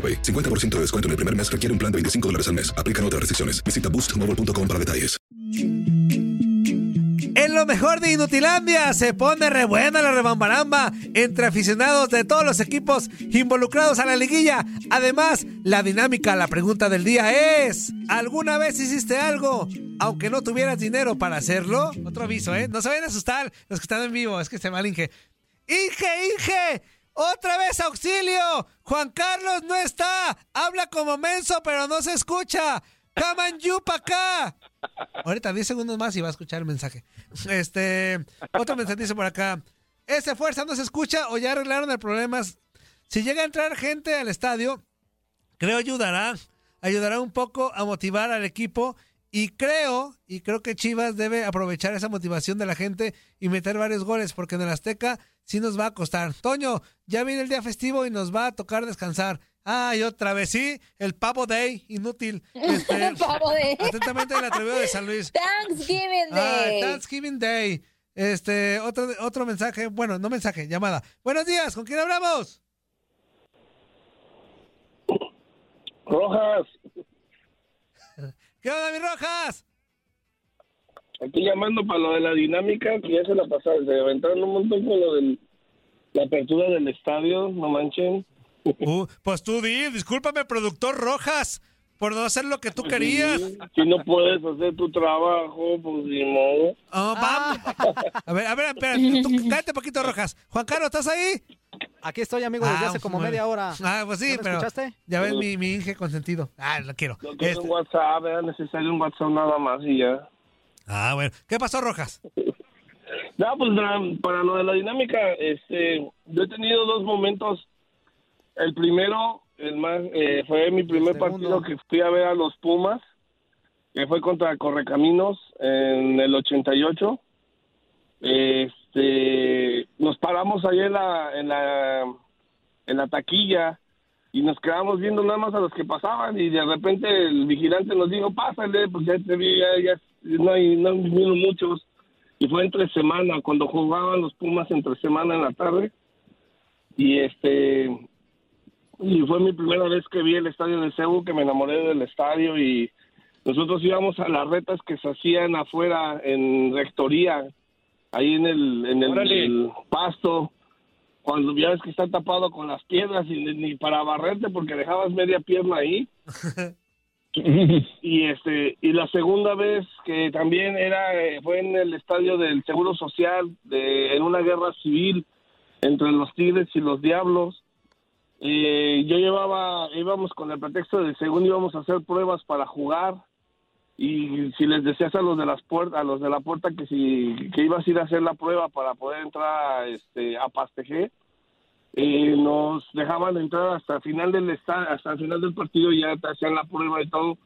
AroPay. 50% de descuento en el primer mes requiere un plan de 25 dólares al mes. Aplican otras restricciones. Visita boostmobile.com para detalles. En lo mejor de Inutilandia se pone re buena la rebambaramba entre aficionados de todos los equipos involucrados a la liguilla. Además, la dinámica, la pregunta del día es: ¿alguna vez hiciste algo aunque no tuvieras dinero para hacerlo? Otro aviso, ¿eh? No se vayan a asustar los que están en vivo, es que se mal Inge. ¡Inge, Inge! ¡Otra vez auxilio! ¡Juan Carlos no está! Habla como menso, pero no se escucha. ¡Come you pa' acá! Ahorita 10 segundos más y va a escuchar el mensaje. Este, otro mensaje dice por acá. ¿Ese fuerza no se escucha o ya arreglaron el problema? Si llega a entrar gente al estadio, creo ayudará. Ayudará un poco a motivar al equipo y creo, y creo que Chivas debe aprovechar esa motivación de la gente y meter varios goles, porque en el Azteca sí nos va a costar. Toño, ya viene el día festivo y nos va a tocar descansar. Ay, otra vez, sí, el Pavo Day, inútil. Este, El Pavo Day. Atentamente el atrevido de San Luis. Thanksgiving Ah, Day. Thanksgiving Day. Este, otro, otro mensaje, bueno, no mensaje, llamada. Buenos días, ¿con quién hablamos? Rojas, ¿Qué onda, mi Rojas? aquí llamando para lo de la dinámica, que ya se la pasaron, se aventaron un montón con lo de la apertura del estadio, no manchen. Uh, pues tú di, discúlpame, productor Rojas, por no hacer lo que tú querías. Si no puedes hacer tu trabajo, pues ni modo. Oh, vamos. A ver, a ver, espera, tú cállate poquito, Rojas. Juan Carlos, ¿estás ahí? Aquí estoy, amigo, desde hace como media hora. Ah, pues sí, ¿Ya pero escuchaste? ya ves mi, mi Inge consentido. Ah, lo quiero. No quiero Este- un WhatsApp, era necesario un WhatsApp nada más y ya. Ah, bueno. ¿Qué pasó, Rojas? No, pues para lo de la dinámica, este, yo he tenido dos momentos. El primero, el más, eh, fue mi primer partido que fui a ver a los Pumas, que fue contra Correcaminos en el 88. Este, nos paramos ahí en la, en la, en la taquilla y nos quedamos viendo nada más a los que pasaban y de repente el vigilante nos dijo, pásale, pues ya te vi, ya, ya no hay, no muchos y fue entre semana cuando jugaban los Pumas entre semana en la tarde. Y este y fue mi primera vez que vi el estadio de Cebu que me enamoré del estadio y nosotros íbamos a las retas que se hacían afuera en rectoría ahí en el en el, pasto cuando ya ves que está tapado con las piedras y ni- ni para barrerte porque dejabas media pierna ahí. Y este y la segunda vez que también era eh, fue en el estadio del Seguro Social de en una guerra civil entre los Tigres y los Diablos. Eh, yo llevaba íbamos con el pretexto de según íbamos a hacer pruebas para jugar y si les decías a los de las puertas, a los de la puerta que si que ibas a ir a hacer la prueba para poder entrar a, este a Pastejé, eh, nos dejaban entrar hasta el final del hasta el final del partido ya te hacían la prueba y todo.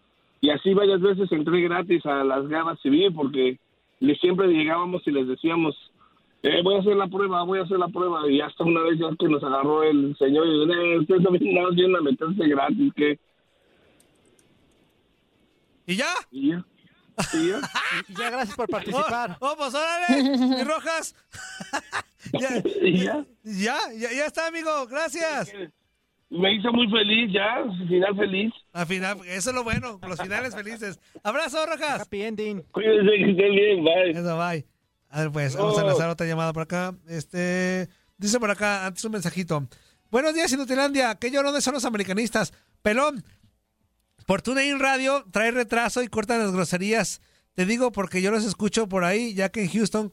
Y así varias veces entré gratis a las guerras civil porque le- siempre llegábamos y les decíamos eh, voy a hacer la prueba, voy a hacer la prueba y hasta una vez ya que nos agarró el señor y dijo, eh, ustedes no vienen nada vienen a meterse gratis que ¿Y ya? y ya y ya Y ya, gracias por participar. Oh, oh, pues órale, y Rojas. ya, y ya ya, ya, ya está, amigo. Gracias. me hizo muy feliz ya final feliz Al final, eso es lo bueno, los finales felices. Abrazo, Rojas. Happy ending. cuídense que estén bien bye Eso, bye. A ver, pues, vamos a Oh. lanzar otra llamada por acá. Este, dice por acá, antes un mensajito. Buenos días, Inutilandia. ¿Qué llorones son los americanistas? Pelón, por TuneIn Radio trae retraso y cortan las groserías. Te digo porque yo los escucho por ahí, ya que en Houston,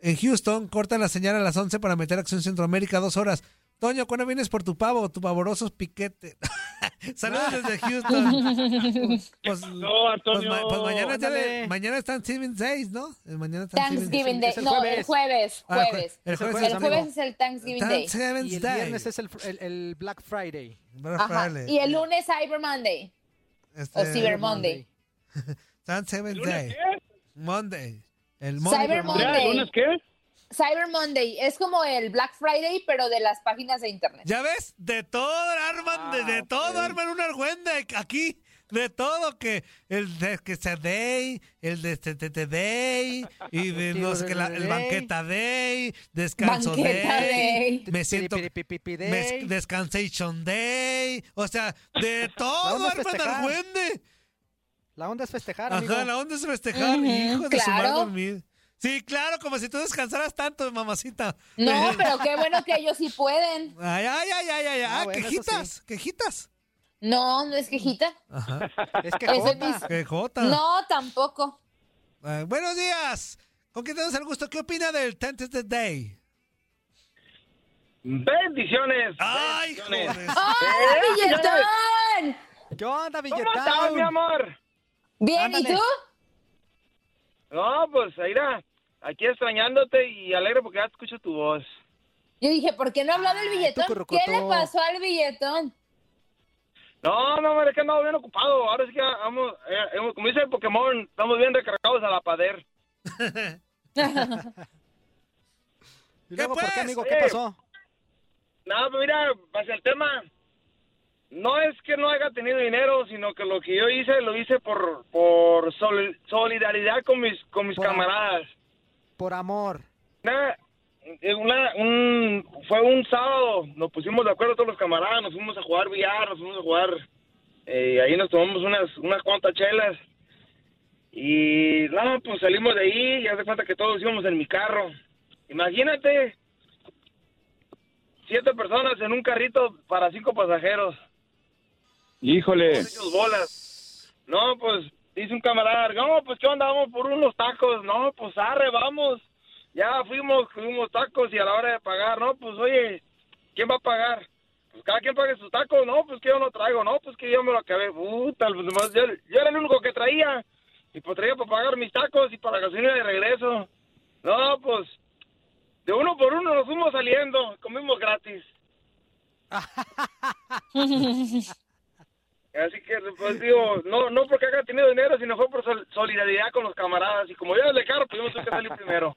en Houston cortan la señal a las 11 para meter Acción Centroamérica dos horas. Toño, ¿cuándo vienes por tu pavo, tu pavoroso piquete? Saludos desde Houston. Pues, no pues, pues mañana, es día de- Ándale. mañana es Thanksgiving Days, ¿no? Eh, Mañana es Thanksgiving Day. es el No, jueves. el jueves. Ah, Jueves. el Es el jueves, El jueves es el Thanksgiving Day. Thanksgiving Y el Day. viernes es el, el, el Black Friday. Black. Friday. Y el lunes Cyber Monday. Este, O Cyber Monday. Day. Monday. El Monday. Cyber Monday. Monday. ¿lunes qué? Cyber Monday es como el Black Friday, pero de las páginas de internet. ¿Ya ves? De todo arman, de, de todo arman un argüende aquí. De todo, que el de que se day, el de TTT day, y de no sé qué, la- el banqueta day, descanso Banqueta day, day. me siento, me- descansation day, o sea, de todo festejar. argüende. La onda es festejar, amigo. Ajá, la onda es festejar, Ujú, hijo de su madre claro. dormir. Sí, claro, como si tú descansaras tanto, mamacita. No, pero qué bueno que ellos sí pueden. Ay, ay, ay, ay, ay, Ah, ah, bueno, quejitas, quejitas. No, no es quejita. Ajá, Es que Ese jota. mis- quejota. No, tampoco. Eh, buenos días. ¿Con quién tenemos el gusto? ¿Qué opina del Tentative Day? bendiciones ¡Ay, bendiciones. joder! ¡Ay, billetón! ¿Qué onda, ¿Cómo estás, mi billetón? amor? Bien, Ándale. ¿y tú? No, pues, mira, aquí extrañándote y alegre porque ya escucho tu voz. Yo dije, ¿por qué no habló del billetón? ¿Qué le pasó al billetón? No, no, es que andamos bien ocupado. Ahora sí que vamos, eh, como dice el Pokémon, estamos bien recargados a la pader. ¿Y luego por pues? qué, amigo? Oye. ¿Qué pasó? No, pues mira, hacia el tema, no es que no haya tenido dinero, sino que lo que yo hice, lo hice por, por sol- solidaridad con mis, con mis Por- camaradas. Por amor. Eh, una- un, fue un sábado, nos pusimos de acuerdo todos los camaradas, nos fuimos a jugar billar, nos fuimos a jugar, eh, ahí nos tomamos unas, unas cuantas chelas. Y no, pues salimos de ahí y haz de cuenta que todos íbamos en mi carro. Imagínate, siete personas en un carrito para cinco pasajeros. Híjole. Bolas. No, pues dice un camarada, no, pues qué onda, vamos por unos tacos. No, pues arre, vamos. Ya fuimos, fuimos tacos y a la hora de pagar, no, pues oye, ¿quién va a pagar? Pues cada quien pague sus tacos, no, pues que yo no traigo, no, pues que yo me lo acabé. Puta, pues nomás yo, yo era el único que traía. Y pues traía para pagar mis tacos y para la gasolina de regreso. No, pues de uno por uno nos fuimos saliendo, comimos gratis. Así que, pues digo, no, no porque haya tenido dinero, sino fue por sol- solidaridad con los camaradas. Y como yo era el de carro, pues tuve que salir primero.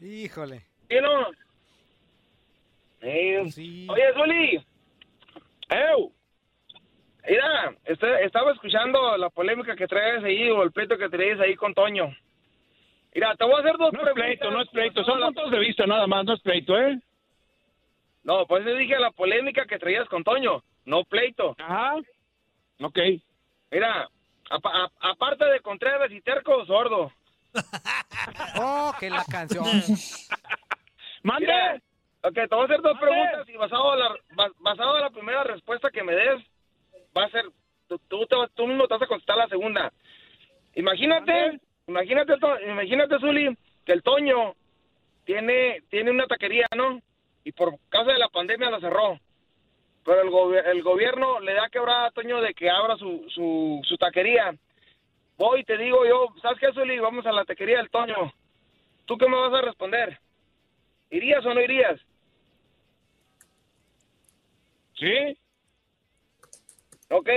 Híjole. ¿Sí no? Eh, Sí. Oye, Zuli. ¡Ew! Mira, este- estaba escuchando la polémica que traes ahí o el pleito que traes ahí con Toño. Mira, te voy a hacer dos No es preguntas. pleito, no es pleito. Son puntos de vista nada más, no es pleito, ¿eh? No, pues yo dije la polémica que traías con Toño, no pleito. Ajá. Ok. Mira, Apa- a- aparte de Contreras y Terco, sordo. Oh, que la canción. ¡Mande! Ok, te voy a hacer dos preguntas y basado en la, bas- basado en la primera respuesta que me des, va a ser, tú, tú, te vas- tú mismo te vas a contestar la segunda. Imagínate, imagínate, To- imagínate, Zuli, que el Toño tiene, tiene una taquería, ¿no? Y por causa de la pandemia la cerró. Pero el, el gobierno le da quebrada a Toño de que abra su, su, su taquería. Voy y te digo yo, ¿sabes qué, Zuli? Vamos a la taquería del Toño. ¿Tú qué me vas a responder? ¿Irías o no irías? ¿Sí? Ok.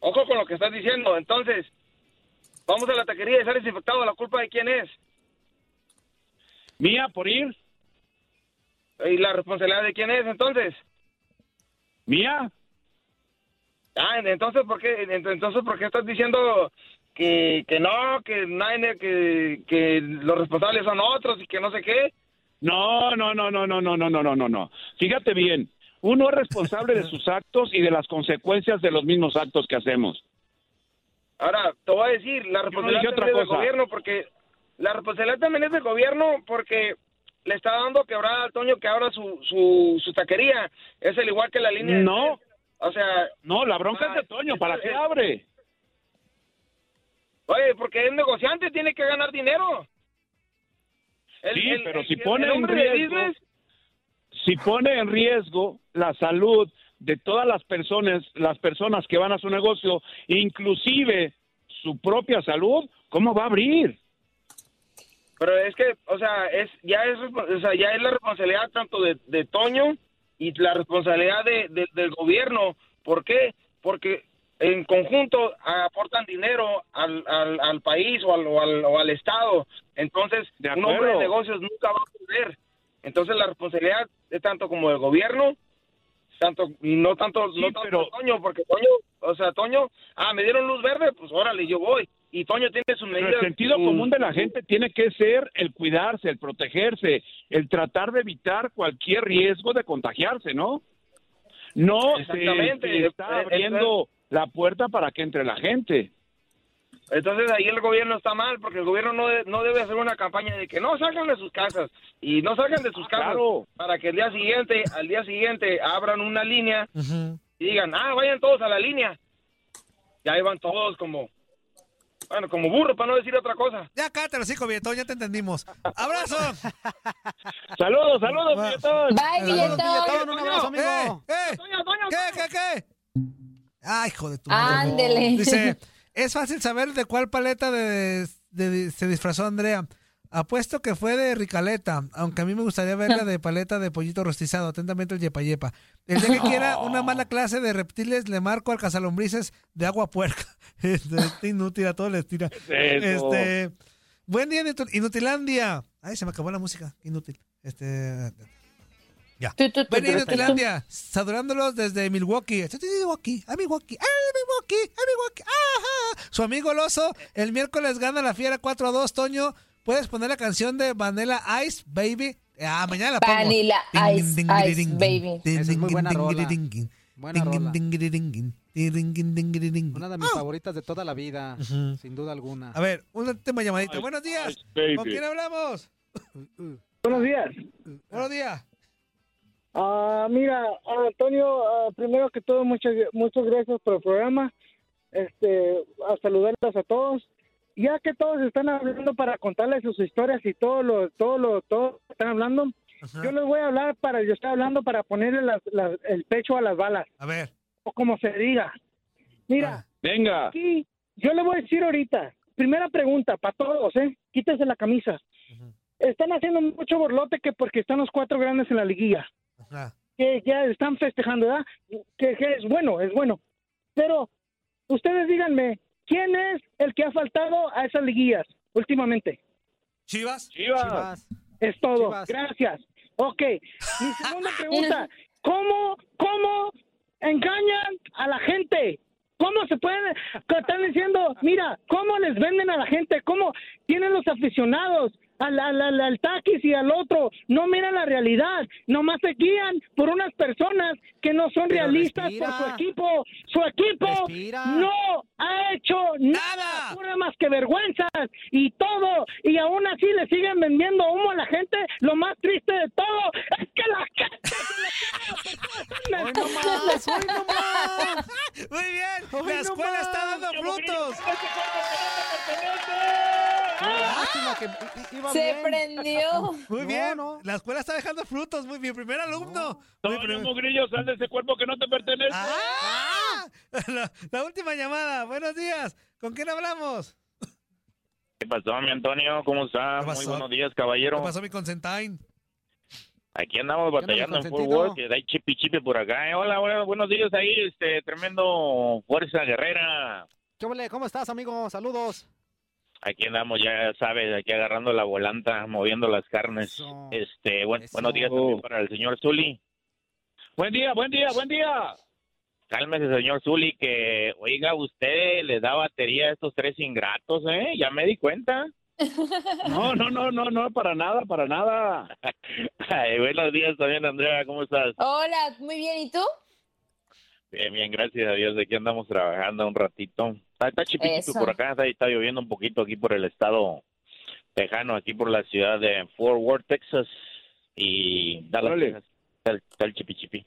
Ojo con lo que estás diciendo. Entonces, vamos a la taquería y sales infectado. ¿La culpa de quién es? ¿Mía por ir? ¿Y la responsabilidad de quién es entonces? ¿Mía? Ah, entonces, ¿por qué, entonces, ¿por qué estás diciendo que, que no, que, nadie, que, que los responsables son otros y que no sé qué? No, no, no, no, no, no, no, no, no, no, no. Fíjate bien, uno es responsable de sus actos y de las consecuencias de los mismos actos que hacemos. Ahora, te voy a decir, la no responsabilidad otra también es del gobierno porque la responsabilidad también es del gobierno porque le está dando quebrada al Toño que abra su, su, su taquería. Es el igual que la línea. No. O sea, No, la bronca es de Toño, ¿para qué abre? oye, porque es negociante, tiene que ganar dinero. El- Sí, el- pero el- si pone en riesgo, si pone en riesgo la salud de todas las personas, las personas que van a su negocio, inclusive su propia salud, ¿cómo va a abrir? Pero es que, o sea, es ya es, o sea, ya es la responsabilidad tanto de, de Toño y la responsabilidad de, de- del gobierno. ¿Por qué? Porque en conjunto aportan dinero al, al, al país o al, o al, o al Estado. Entonces, De un hombre de negocios nunca va a poder. Entonces, la responsabilidad es tanto como del gobierno, tanto y no tanto, no tanto pero- Toño, porque Toño, o sea, Toño, ah, me dieron luz verde, pues órale, yo voy. Y Toño tiene su Pero medida. el sentido común de la gente tiene que ser el cuidarse, el protegerse, el tratar de evitar cualquier riesgo de contagiarse, ¿no? No Exactamente. se está Eh, abriendo la puerta para que entre la gente. Entonces ahí el gobierno está mal, porque el gobierno no, de- no debe hacer una campaña de que no salgan de sus casas y no salgan de sus casas Ah, claro. para que el día siguiente, al día siguiente abran una línea y digan, ah, vayan todos a la línea. Y ahí van todos como, bueno, como burro para no decir otra cosa. Ya cállate, los hijos, Billetón, ya te entendimos. ¡Abrazo! Saludos, saludos, billetón. Bye, billetón. Billetón, un abrazo, amigo. ¡Eh! ¡Eh! ¿Qué, qué, qué? Ay, hijo de tu madre. Ándele. Dice, es fácil saber de cuál paleta de, de- se disfrazó Andrea. Apuesto que fue de Ricaleta, aunque a mí me gustaría verla de paleta de pollito rostizado. Atentamente el yepa yepa. El día que quiera una mala clase de reptiles, le marco al cazalombrices de agua puerca. Este, este inútil, a todos les tira. Este, buen día, Inutil- Inutilandia. Ay, se me acabó la música. Inútil. Este, tu, Buen día. Inutilandia. Saludándolos desde Milwaukee. Estoy de Milwaukee, a Milwaukee, a Milwaukee, a Milwaukee. Ajá. Su amigo el oso, el miércoles gana la fiera 4 a 2, Toño puedes poner la canción de Vanilla Ice, baby. Ah, mañana la pongo. Vanilla Ice, baby. Es muy buena rola. Buena. Una de mis oh. favoritas de toda la vida, uh -huh. sin duda alguna. A ver, un tema llamadito. Buenos días. Ice, ¿Con quién hablamos? Buenos días. Buenos días. Uh, mira, Antonio, uh, primero que todo, muchas, muchas gracias por el programa. Este, a saludarlos a todos. Ya que todos están hablando para contarles sus historias y todo lo, todo lo, todo están hablando, yo les voy a hablar para, yo estoy hablando para ponerle las- las- el pecho a las balas, A ver. o como se diga. Mira, Venga. aquí, yo le voy a decir ahorita, primera pregunta para todos, ¿eh? Quítense la camisa. Están haciendo mucho borlote que porque están los cuatro grandes en la liguilla. Ajá. que ya están festejando, ¿verdad? Que, que es bueno, es bueno. Pero ustedes díganme, ¿quién es el que ha faltado a esas liguillas últimamente? ¿Chivas? Chivas. Chivas. Es todo. Chivas. Gracias. Ok. Mi segunda pregunta, ¿cómo, cómo engañan a la gente? ¿Cómo se pueden, están diciendo, mira, cómo les venden a la gente? ¿Cómo tienen los aficionados al, al, al, al taquis y al otro, no miran la realidad, nomás se guían por unas personas que no son realistas respira. por su equipo. Su equipo Respira. no ha hecho nada, pura más que vergüenzas y todo, y aún así le siguen vendiendo humo a la gente. Lo más triste de todo es que la gente se lo ¡Hoy no más! ¡Hoy no más! Muy bien, Hoy la escuela está dando frutos. Lástima que i- iba Se bien. prendió. Muy No, bien, no. la escuela está dejando frutos. Muy bien, primer alumno. Muy Toño prim- Mugrillo, sal de ese cuerpo que no te pertenece. ¡Ah! La, la última llamada. Buenos días. ¿Con quién hablamos? ¿Qué pasó, mi Antonio? ¿Cómo está? Muy buenos días, caballero. ¿Qué pasó, mi consentine? Aquí andamos batallando en? Worth, que hay chipi chipi por acá. Eh, Hola, bueno, buenos días ahí, este tremendo fuerza guerrera. ¿Qué? ¿Cómo estás, amigo? Saludos. Aquí andamos, ya sabes, aquí agarrando la volanta, moviendo las carnes. Eso. Este, buen- Eso. buenos días también para el señor Zuli. Buen día, buen día, buen día. Cálmese, señor Zuli, que, oiga, usted le da batería a estos tres ingratos, ¿eh? Ya me di cuenta. No, no, no, no, no, para nada, para nada. Ay, buenos días también, Andrea, ¿cómo estás? Hola, muy bien. ¿Y tú? Bien, bien, gracias a Dios. Aquí andamos trabajando un ratito. Está, está chipi chipi Eso. por acá, está, está lloviendo un poquito aquí por el estado tejano, aquí por la ciudad de Fort Worth, Texas. Y Dallas. Texas. Está, el- está el chipi chipi.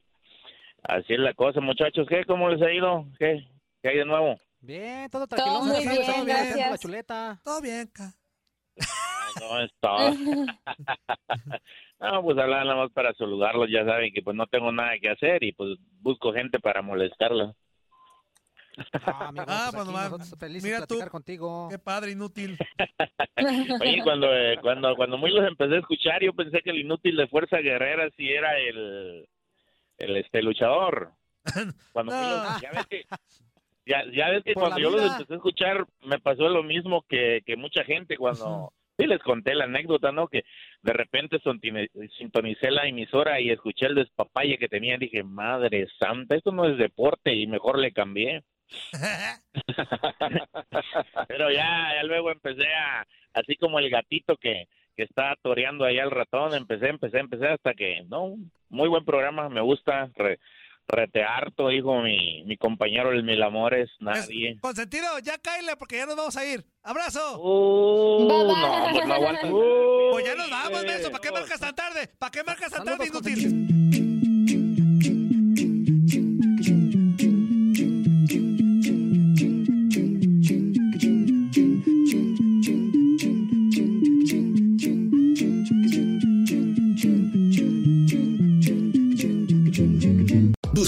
Así es la cosa, muchachos. ¿Qué? ¿Cómo les ha ido? ¿Qué? ¿Qué hay de nuevo? Bien, todo tranquilo. muy ya sabes, bien, todo haciendo gracias. La chuleta. Todo bien, ca. No, es todo. no, pues hablar nada más para saludarlos. Ya saben que pues no tengo nada que hacer y pues busco gente para molestarlos. Ah, amigo, Ah, pues nosotros felices mira de tú. contigo. Qué padre, inútil. Oye, cuando, eh, cuando, cuando muy los empecé a escuchar, yo pensé que el inútil de Fuerza Guerrera sí era el, el este luchador. Cuando muy No. los- ya ves que, ya, ya ves que cuando yo los empecé a escuchar, me pasó lo mismo que, que mucha gente cuando... Sí, les conté la anécdota, ¿no? Que de repente sintonicé la emisora y escuché el despapalle que tenía. Dije, madre santa, esto no es deporte y mejor le cambié. Pero ya, ya luego empecé a, así como el gatito que, que está toreando ahí al ratón, empecé, empecé, empecé hasta que, no, muy buen programa, me gusta, re, rete harto, dijo mi, mi compañero el Mil Amores, nadie. Consentido, ya cáele porque ya nos vamos a ir. ¡Abrazo! Uh, Bye, bye. no, pues no aguanto. Pues ya nos vamos. ¿Para qué marcas tan tarde? ¿Para qué marcas tan tarde, inútil?